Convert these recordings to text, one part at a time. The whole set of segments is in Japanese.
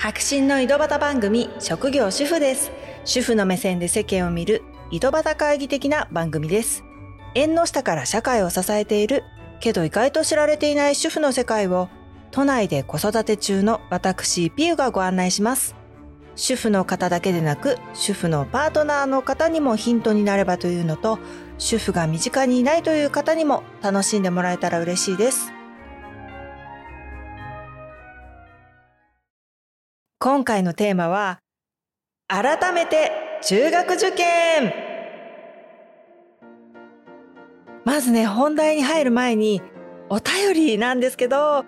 白真の井戸端番組職業主婦です。主婦の目線で世間を見る井戸端会議的な番組です。縁の下から社会を支えているけど意外と知られていない主婦の世界を都内で子育て中の私ピューがご案内します。主婦の方だけでなく主婦のパートナーの方にもヒントになればというのと主婦が身近にいないという方にも楽しんでもらえたら嬉しいです。今回のテーマは改めて中学受験まずね本題に入る前にお便りなんですけど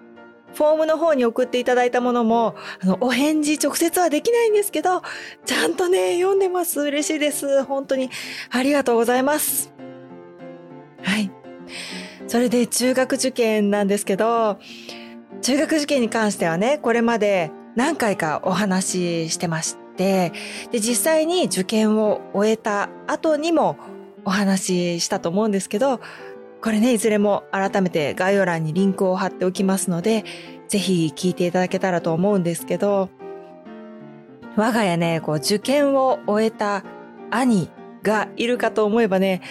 フォームの方に送っていただいたものも、あの、お返事直接はできないんですけど、ちゃんとね、読んでます。嬉しいです。本当にありがとうございます。はい。それで中学受験なんですけど、中学受験に関してはね、これまで何回かお話ししてまして、で、実際に受験を終えた後にもお話ししたと思うんですけど、これね、いずれも改めて概要欄にリンクを貼っておきますので、ぜひ聞いていただけたらと思うんですけど、我が家ね、こう受験を終えた兄がいるかと思えばね、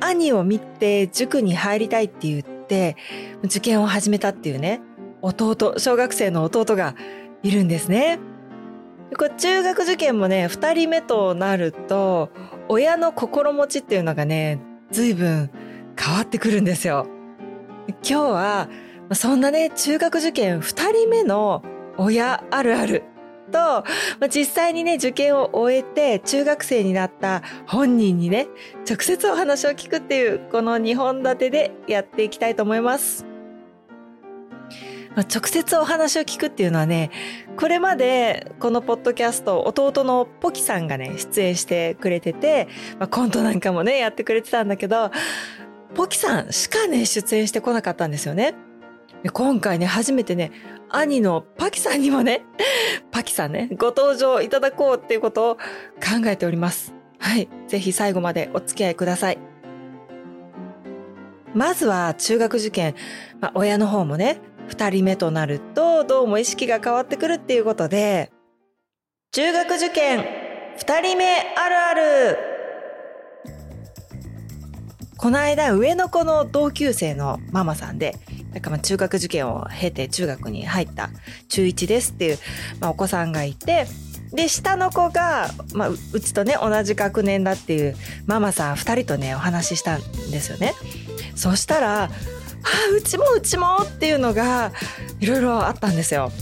兄を見て塾に入りたいって言って、受験を始めたっていうね、弟、小学生の弟がいるんですね。これ中学受験もね、二人目となると、親の心持ちっていうのがね、随分変わってくるんですよ。今日はそんなね中学受験2人目の親あるあると、実際にね受験を終えて中学生になった本人にね直接お話を聞くっていうこの2本立てでやっていきたいと思います。直接お話を聞くっていうのはねこれまでこのポッドキャスト弟のポキさんがね出演してくれてて、まあ、コントなんかもねやってくれてたんだけどポキさんしかね、出演してこなかったんですよね。今回ね、初めてね、兄のパキさんにもね、パキさんね、ご登場いただこうっていうことを考えております。はい。ぜひ最後までお付き合いください。まずは中学受験、まあ、親の方もね、二人目となるとどうも意識が変わってくるっていうことで、中学受験二人目あるあるこの間上の子の同級生のママさんでなんかまあ中学受験を経て中学に入った中1ですっていう、まあ、お子さんがいてで下の子が、まあ、うちとね同じ学年だっていうママさん2人とねお話ししたんですよね。そしたら「あうちもうちも」っていうのがいろいろあったんですよ。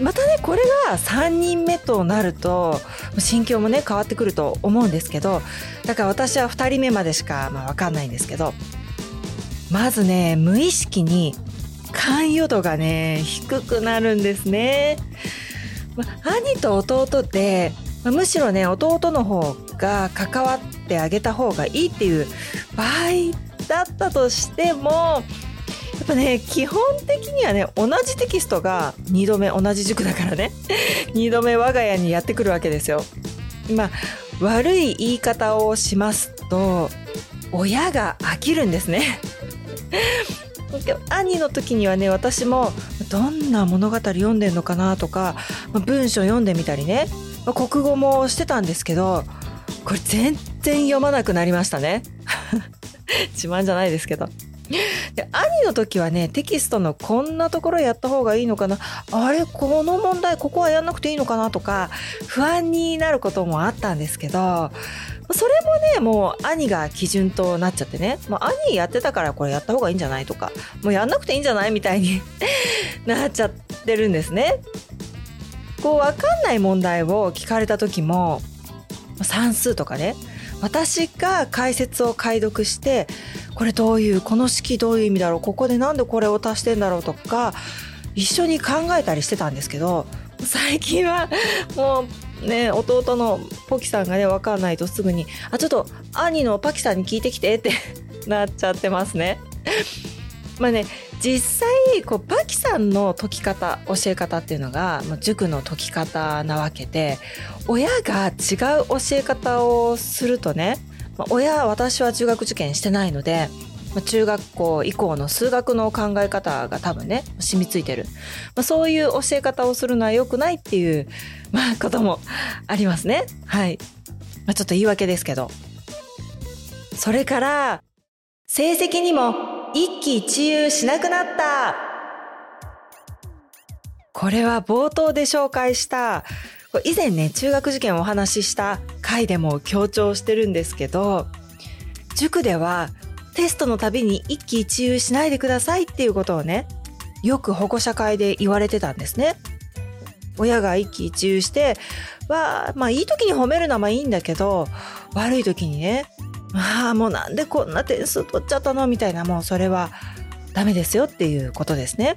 またねこれが3人目となると心境もね変わってくると思うんですけどだから私は2人目までしか、まあ、分かんないんですけどまずね無意識に関与度がね低くなるんですね。ま兄と弟ってむしろね弟の方が関わってあげた方がいいっていう場合だったとしてもやっぱね基本的にはね同じテキストが2度目同じ塾だからね 2度目我が家にやってくるわけですよ。まあ悪い言い方をしますと親が飽きるんですね。兄の時にはね私もどんな物語読んでんのかなとかま文章読んでみたりねま国語もしてたんですけどこれ全然読まなくなりましたね。自慢じゃないですけど。で兄の時はねテキストのこんなところやった方がいいのかなあれこの問題ここはやんなくていいのかなとか不安になることもあったんですけどそれもねもう兄が基準となっちゃってねもう兄やってたからこれやった方がいいんじゃないとかもうやんなくていいんじゃないみたいに なっちゃってるんですね。こう分かんない問題を聞かれた時も算数とかね私が解説を解読してこれどういうこの式どういう意味だろうここでなんでこれを足してんだろうとか一緒に考えたりしてたんですけど最近はもうね弟のポキさんがね分かんないとすぐに「あちょっと兄のパキさんに聞いてきて」ってなっちゃってますね。まあね実際こうパキさんの解き方教え方っていうのが塾の解き方なわけで親が違う教え方をするとね親私は中学受験してないので中学校以降の数学の考え方が多分ね染みついてる、まあ、そういう教え方をするのは良くないっていう、まあ、こともありますね。はい、まあ、ちょっと言い訳ですけど。それから成績にも一喜一憂しなくなった。これは冒頭で紹介した以前ね中学受験をお話しした回でも強調してるんですけど塾ではテストのたびに一喜一憂しないでくださいっていうことをねよく保護者会で言われてたんですね。親が一喜一憂してはまあいい時に褒めるのはまあいいんだけど悪い時にねああもうなんでこんな点数取っちゃったの？みたいなもうそれはダメですよっていうことですね。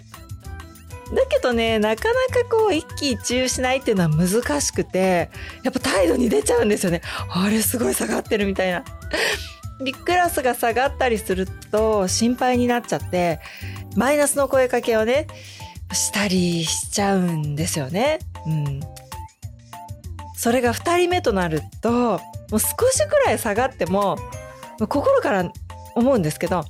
だけどねなかなかこう一喜一憂しないっていうのは難しくてやっぱ態度に出ちゃうんですよね。あれすごい下がってるみたいな。でクラスが下がったりすると心配になっちゃってマイナスの声かけをねしたりしちゃうんですよね。うん。それが2人目となるともう少しくらい下がっても心から思うんですけど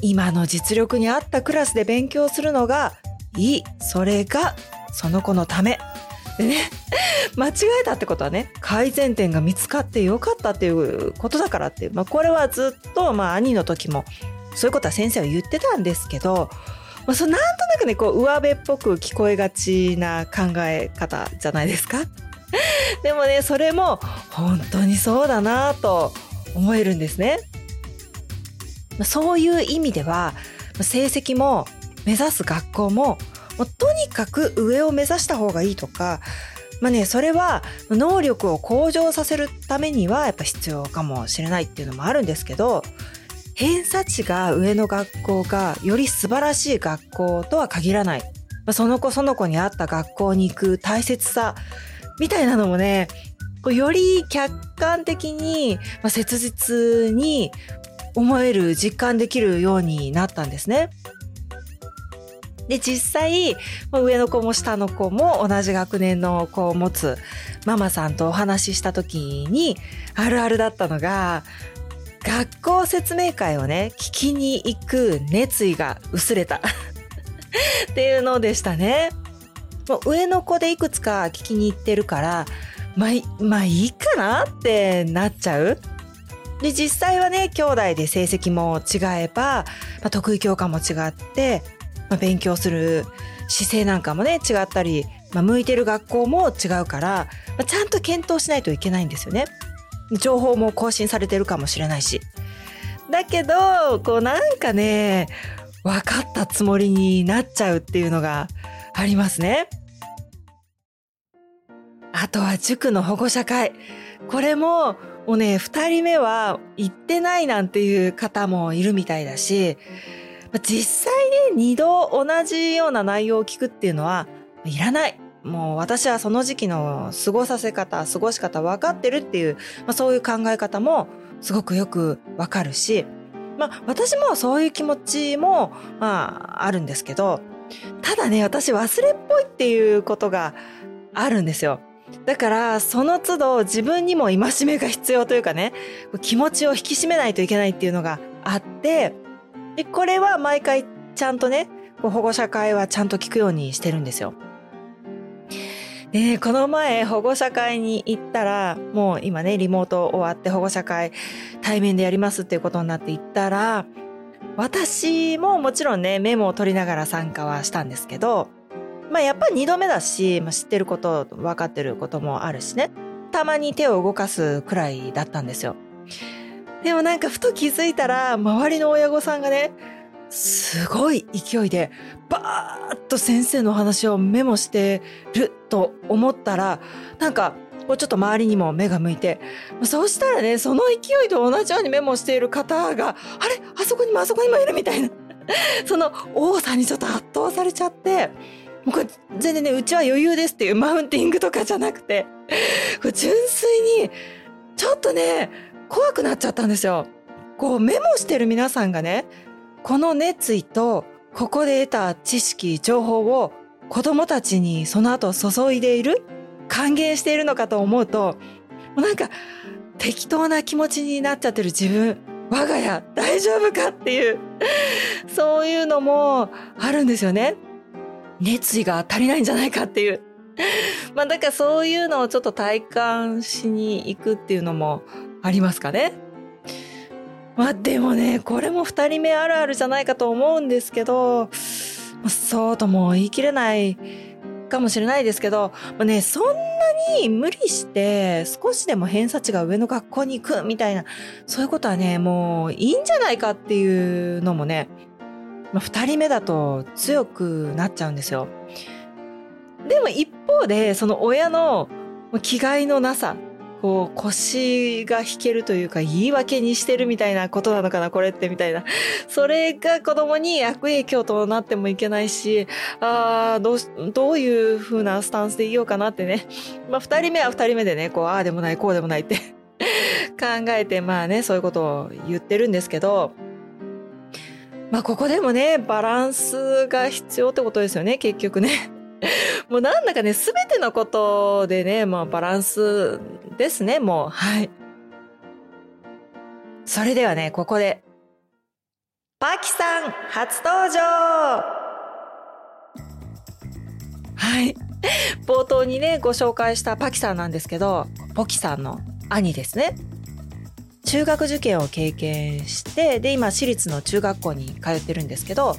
今の実力に合ったクラスで勉強するのがいいそれがその子のためでね 間違えたってことはね改善点が見つかってよかったっていうことだからっていう、まあ、これはずっと、まあ、兄の時もそういうことは先生は言ってたんですけど、まあ、そなんとなくねこう上辺っぽく聞こえがちな考え方じゃないですか。でもねそれも本当にそうだなと思えるんですね。そういう意味では成績も目指す学校ももうとにかく上を目指した方がいいとかまあねそれは能力を向上させるためにはやっぱ必要かもしれないっていうのもあるんですけど偏差値が上の学校がより素晴らしい学校とは限らない、まあ、その子その子に合った学校に行く大切さみたいなのもねより客観的に、まあ、切実に思える実感できるようになったんですね。で、実際、上の子も下の子も同じ学年の子を持つママさんとお話しした時に、あるあるだったのが、学校説明会をね、聞きに行く熱意が薄れた っていうのでしたね。もう上の子でいくつか聞きに行ってるから、まあ、まあいいかなってなっちゃう。で、実際はね、兄弟で成績も違えば、まあ、得意教科も違って、まあ、勉強する姿勢なんかもね違ったり、まあ、向いてる学校も違うから、まあ、ちゃんと検討しないといけないんですよね。情報も更新されてるかもしれないし。だけどこうなんかね分かったつもりになっちゃうっていうのがありますね。あとは塾の保護者会。これももうね、二人目は行ってないなんていう方もいるみたいだし、実際ね、二度同じような内容を聞くっていうのはいらない。もう私はその時期の過ごさせ方、過ごし方分かってるっていう、まあ、そういう考え方もすごくよくわかるし、まあ私もそういう気持ちもまああるんですけど、ただね、私忘れっぽいっていうことがあるんですよ。だからその都度自分にも戒めが必要というかね、気持ちを引き締めないといけないっていうのがあって、で、これは毎回ちゃんとね、保護者会はちゃんと聞くようにしてるんですよ。で、この前保護者会に行ったら、もう今ね、リモート終わって保護者会対面でやりますっていうことになって行ったら、私ももちろんね、メモを取りながら参加はしたんですけど、まあやっぱり二度目だし、まあ、知ってること、分かってることもあるしね、たまに手を動かすくらいだったんですよ。でもなんかふと気づいたら周りの親御さんがねすごい勢いでバーッと先生の話をメモしてると思ったらなんかこうちょっと周りにも目が向いてそうしたらねその勢いと同じようにメモしている方があれ？あそこにもあそこにもいるみたいな。その多さにちょっと圧倒されちゃってもうこれ全然ねうちは余裕ですっていうマウンティングとかじゃなくてこれ純粋にちょっとね怖くなっちゃったんですよ。こうメモしてる皆さんがね、この熱意とここで得た知識、情報を子供たちにその後注いでいる還元しているのかと思うと、もうなんか適当な気持ちになっちゃってる自分、我が家大丈夫かっていう、そういうのもあるんですよね。熱意が足りないんじゃないかっていう。まあだからそういうのをちょっと体感しに行くっていうのもありますかね？まあでもね、これも二人目あるあるじゃないかと思うんですけど、そうとも言い切れないかもしれないですけど、まあね、そんなに無理して少しでも偏差値が上の学校に行くみたいな、そういうことはね、もういいんじゃないかっていうのもね、まあ、二人目だと強くなっちゃうんですよ。でも一方で、その親の気概のなさ、こう腰が引けるというか言い訳にしてるみたいなことなのかなこれってみたいな。それが子供に悪影響となってもいけないしああどうどういう風なスタンスでいようかなってね。まあ2人目は2人目でねこうああでもないこうでもないって 考えてまあねそういうことを言ってるんですけど。まあここでもねバランスが必要ってことですよね結局ね。もうなんだかね、すべてのことでね、まあバランスですね、もう。はい。それではね、ここで、パキさん初登場はい。冒頭にね、ご紹介したパキさんなんですけど、ポキさんの兄ですね。中学受験を経験してで今私立の中学校に通ってるんですけど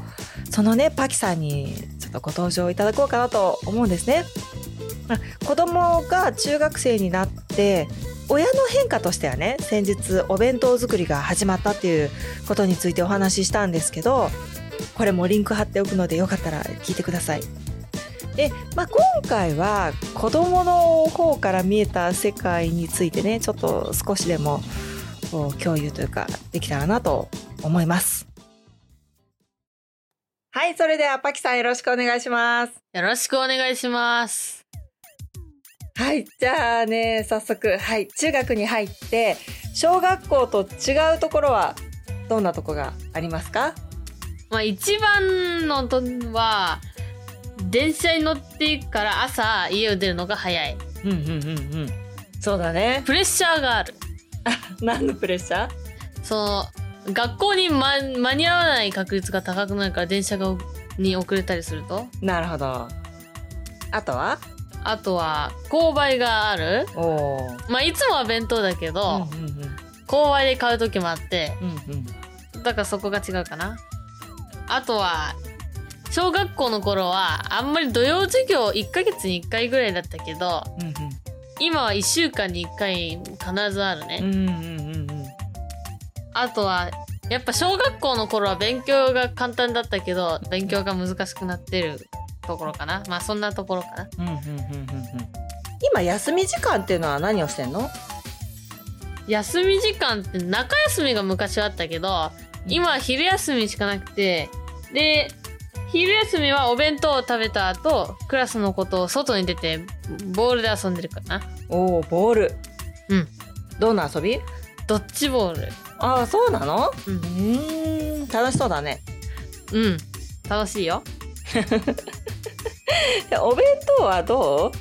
そのねパキさんにちょっとご登場いただこうかなと思うんですね。子供が中学生になって親の変化としてはね先日お弁当作りが始まったっていうことについてお話ししたんですけどこれもリンク貼っておくのでよかったら聞いてください。で、まあ、今回は子供の方から見えた世界についてねちょっと少しでもこう共有というかできたらなと思います。はい、それではパキさんよろしくお願いします。よろしくお願いします。はい、じゃあね、早速、はい、中学に入って、小学校と違うところはどんなとこがありますか？まあ一番のとは、電車に乗っていくから朝家を出るのが早い。うんうんうんうん。そうだね。プレッシャーがある。何のプレッシャー？その学校に、ま、間に合わない確率が高くなるから電車がに遅れたりすると。なるほど。あとは？あとは購買がある。おまあいつもは弁当だけど、うんうんうん、購買で買う時もあって、うんうん、だからそこが違うかな。あとは小学校の頃はあんまり土曜授業1ヶ月に1回ぐらいだったけど、うんうん、今は1週間に1回必ずあるね。うんうんうんうん。あとは、やっぱ小学校の頃は勉強が簡単だったけど、勉強が難しくなってるところかな。まあそんなところかな。うんうんうんうんうん。今休み時間っていうのは何をしてんの？休み時間って中休みが昔はあったけど、今は昼休みしかなくて、で、昼休みはお弁当を食べた後、クラスのことを外に出て、ボールで遊んでるかな。おお、ボール。うん。どんな遊び？ドッジボール。ああ、そうなの？うん。ん、楽しそうだね。うん。楽しいよ。お弁当はど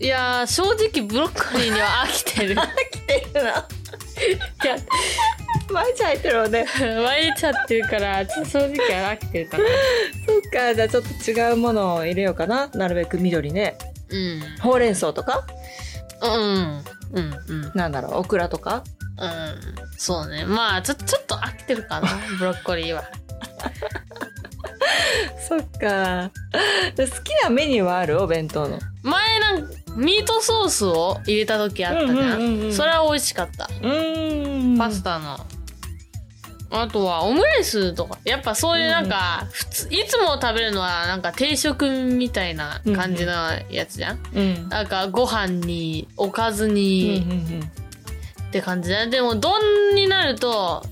う？いや正直ブロッコリーには飽きてる。飽きてるな。いや、毎日入ってるもんね。毎日入ってるから、ちょっと正直飽きてるかな。そっか、じゃあちょっと違うものを入れようかな。なるべく緑ね。うん。ほうれん草とか？うん。うん、うん。なんだろう、オクラとか？うん。そうね。まあ、ちょ、ちょっと飽きてるかな、ブロッコリーは。そっか。好きなメニューはある？お弁当の。前なんか、ミートソースを入れた時あったじゃん,、うんうん、それは美味しかったうんパスタのあとはオムライスとかやっぱそういうなんか、普通いつも食べるのはなんか定食みたいな感じのやつじゃん、うん、なんかご飯におかずに、って感じだでも丼になると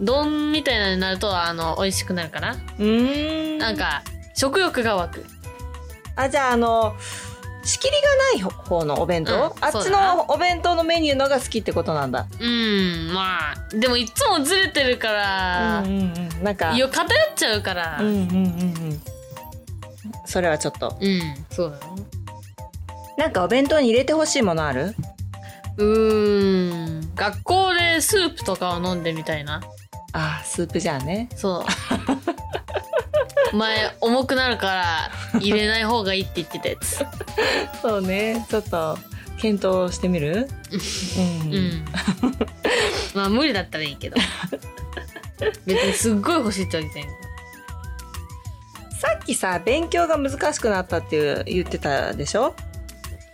丼みたいなのになるとあの美味しくなるかな？うん。なんか食欲が湧く。あじゃああの仕切りがない方のお弁当、うん、あっちのお弁当のメニューのが好きってことなんだ。うんまあでもいつもずれてるから、うんうんうん、なんか。偏っちゃうから。うんうんうんうん。それはちょっと。うんそうだね。なんかお弁当に入れてほしいものある？うーん学校でスープとかを飲んでみたいな。あスープじゃんね。そう 前重くなるから入れない方がいいって言ってたやつ。そうね。ちょっと検討してみる？うん、うん。まあ無理だったらいいけど。別にすっごい欲しいってわけじゃない。さっきさ勉強が難しくなったっていう言ってたでしょ？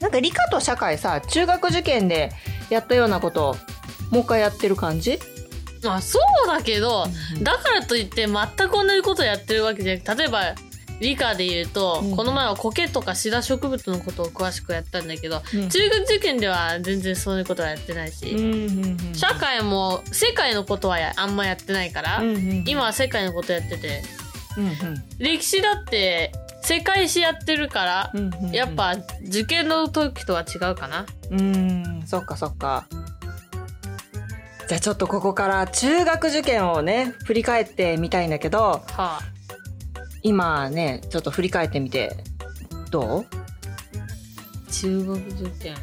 なんか理科と社会さ中学受験でやったようなことをもう一回やってる感じ？まあそうだけど、うんだからといって全く同じことをやってるわけじゃなくて例えば理科で言うと、うん。この前は苔とかシダ植物のことを詳しくやったんだけど、うん。中学受験では全然そういうことはやってないし、社会も世界のことはやあんまやってないから、今は世界のことやっててうんうん。歴史だって世界史やってるから、うんうんうん。やっぱ受験の時とは違うかな。うーんそっかそっかじゃあちょっとここから中学受験をね振り返ってみたいんだけどはあ、今ねちょっと振り返ってみてど中学受験。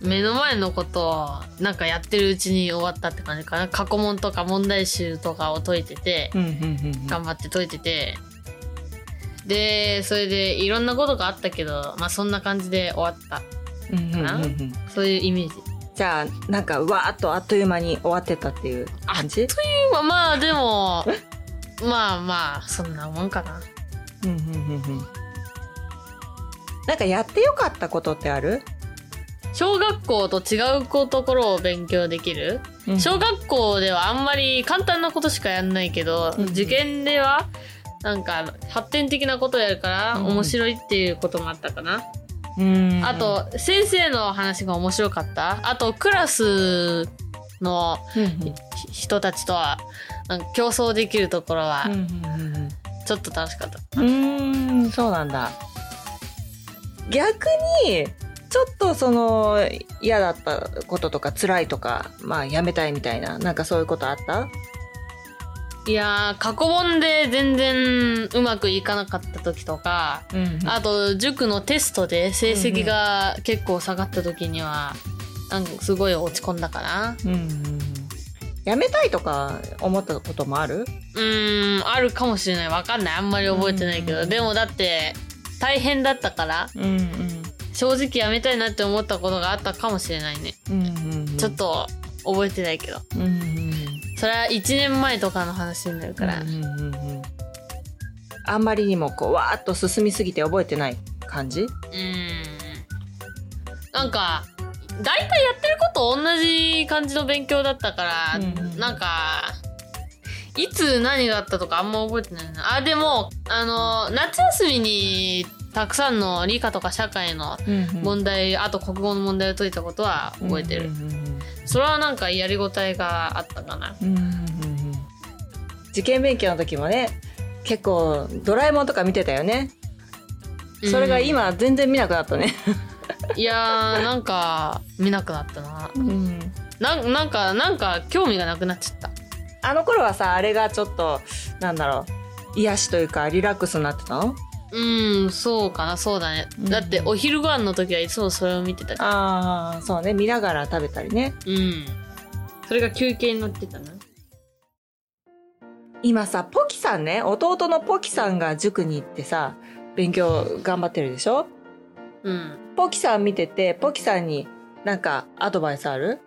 目の前のことをなんかやってるうちに終わったって感じかな。過去問とか問題集とかを解いてて頑張って解いてて。でそれでいろんなことがあったけどまあそんな感じで終わったかな。うん。そういうイメージじゃあなんかうわーっとあっという間に終わってたっていう感じ？まあまあでもまあまあそんなもんかな。うんうんうんうん。なんかやってよかったことってある？小学校と違うところを勉強できる？小学校ではあんまり簡単なことしかやんないけど、うん受験ではなんか発展的なことやるからうん面白いっていうこともあったかな、うんあと先生の話が面白かった？あとクラスの人たちとは競争できるところはちょっと楽しかった、うーんそうなんだ。逆にちょっとその嫌だったこととか辛いとかまあやめたいみたいななんかそういうことあった？いやー過去問で全然うまくいかなかった時とかうんあと塾のテストで成績が結構下がった時にはなんかすごい落ち込んだかな。うんうんうん。やめたいとか思ったこともある？うーんあるかもしれない。わかんない。あんまり覚えてないけうんどでもだって大変だったからうんうん。正直やめたいなって思ったことがあったかもしれないね。うんうんちょっと覚えてないけど。うんうんそれは1年前とかの話になるから。うんうんうん。うんあんまりにもこうわーっと進みすぎて覚えてない感じ？うーん。なんか大体やってること同じ感じの勉強だったから、うんうん。なんかいつ何があったとかあんま覚えてないな。あでもあの夏休みにたくさんの理科とか社会の問題、あと国語の問題を解いたことは覚えてる、うんうんうんそれはなんかやりごたえがあったかな。うんうんうんうん。受験勉強の時もね結構ドラえもんとか見てたよね。それが今全然見なくなったね、いやーなんか見なくなったな。うん、なんなんかなんか興味がなくなっちゃった。あの頃はさあれがちょっとなんだろう。癒しというかリラックスになってたの？うんそうかなそうだね、うん。だってお昼ご飯の時はいつもそれを見てた。ああそうね見ながら食べたりね。うん。それが休憩になってたな。今さポキさんね弟のポキさんが塾に行ってさ勉強頑張ってるでしょ？うん。ポキさん見ててポキさんになんかアドバイスある？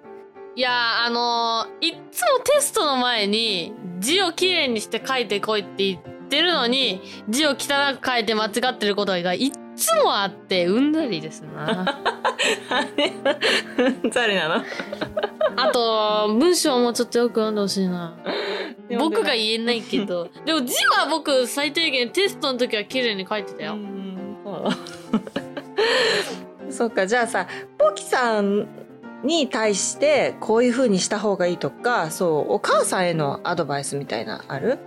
いやーあのーいっつもテストの前に字をきれいにして書いてこいって言ってるのに字を汚く書いて間違ってることがいっつもあってうんざりですな。誰なの？あと文章もちょっとよく読んでほしいな。僕が言えないけど。でも字は僕最低限テストの時は綺麗に書いてたよ、うんそう。か。じゃあさポキさんに対してこういう風にした方がいいとかそうお母さんへのアドバイスみたいなある？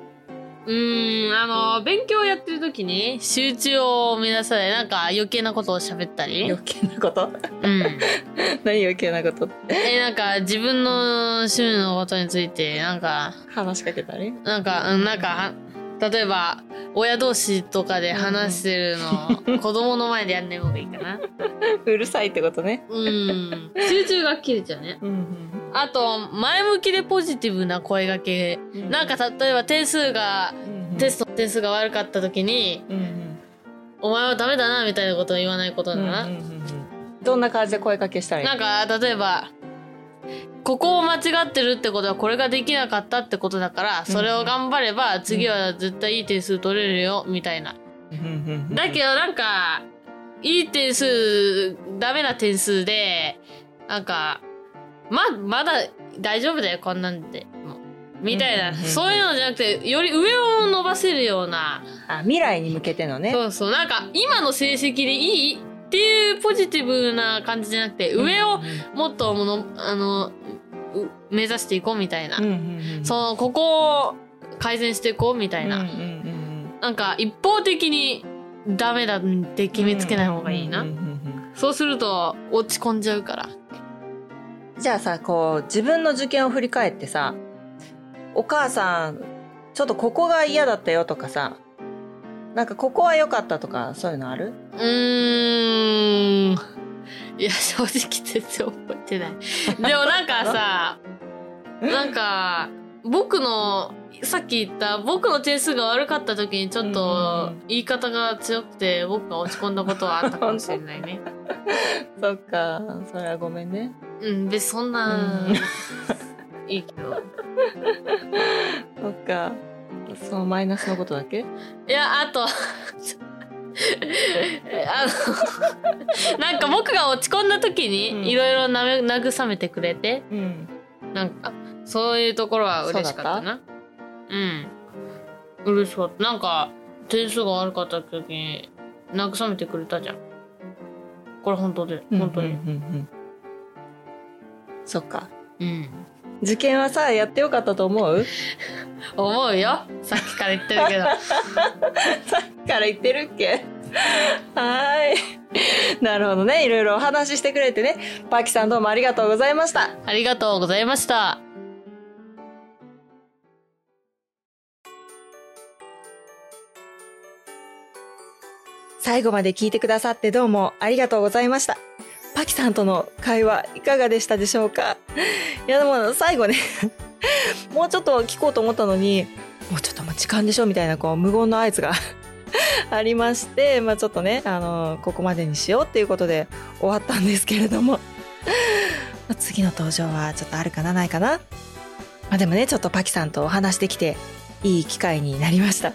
うーん、あの、勉強やってる時に集中を目指さない、なんか余計なことを喋ったり。余計なこと？うん。何余計なこと？え、なんか自分の趣味のことについて、なんか、話しかけたり？なんか、うんなんか、例えば親同士とかで話してるの、子供の前でやんない方がいいかな。うるさいってことね。うん。集中が切れちゃうね、あと前向きでポジティブな声がけ、うん、なんか例えば点数が、うん、テスト点数が悪かった時に、うん、お前はダメだなみたいなことを言わないことだな、どんな感じで声かけしたらいい？なんか例えばここを間違ってるってことはこれができなかったってことだからそれを頑張れば次は絶対いい点数取れるよみたいな。だけどなんかいい点数ダメな点数でなんかままだ大丈夫だよこんなんで。みたいな、そういうのじゃなくてより上を伸ばせるような。あ未来に向けてのね。そうそう。なんか今の成績でいいっていうポジティブな感じじゃなくて上をもっとものあの目指していこうみたいな、うんうんうん、そのここを改善していこうみたいな、うんうんうん、なんか一方的にダメだって決めつけない方がいいな、うんうんうんうん、そうすると落ち込んじゃうからじゃあさこう自分の受験を振り返ってさお母さんちょっとここが嫌だったよとかさなんかここは良かったとかそういうのある？うーんいや、正直全然覚えてない。でもなんかさ、なんか、僕の、さっき言った僕の点数が悪かった時にちょっと言い方が強くて僕が落ち込んだことはあったかもしれないね。そっか、それはごめんね。うん、別そんな、いいけど。そっか。そのマイナスのことだけ？いや、あと。あのなんか僕が落ち込んだ時にいろいろ慰めてくれて、うん、なんかそういうところは嬉しかったな。うん。嬉しかった。なんか点数が悪かった時に慰めてくれたじゃん。これ本当で本当に、うんうんうんうん、そっか。うん。受験はさやってよかったと思う？思うよ。さっきから言ってるけど。さっきから言ってるっけ？はい。なるほどね。いろいろお話ししてくれてね。パキさんどうもありがとうございました。ありがとうございました。最後まで聞いてくださってどうもありがとうございました。パキさんとの会話いかがでしたでしょうか？いやでも最後ね もうちょっと聞こうと思ったのに、もうちょっともう時間でしょ？みたいなこう無言の合図が ありまして、まあちょっとね、あの、ここまでにしようっていうことで終わったんですけれども。次の登場はちょっとあるかなないかな。まあでもね、ちょっとパキさんとお話できていい機会になりました。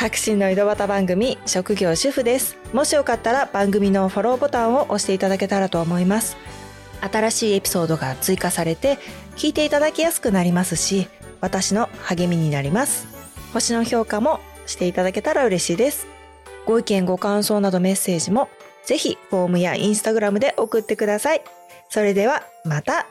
白真の井戸端番組職業主婦です。もしよかったら番組のフォローボタンを押していただけたらと思います。新しいエピソードが追加されて聞いていただきやすくなりますし私の励みになります。星の評価もしていただけたら嬉しいです。ご意見ご感想などメッセージもぜひフォームやインスタグラムで送ってください。それではまた。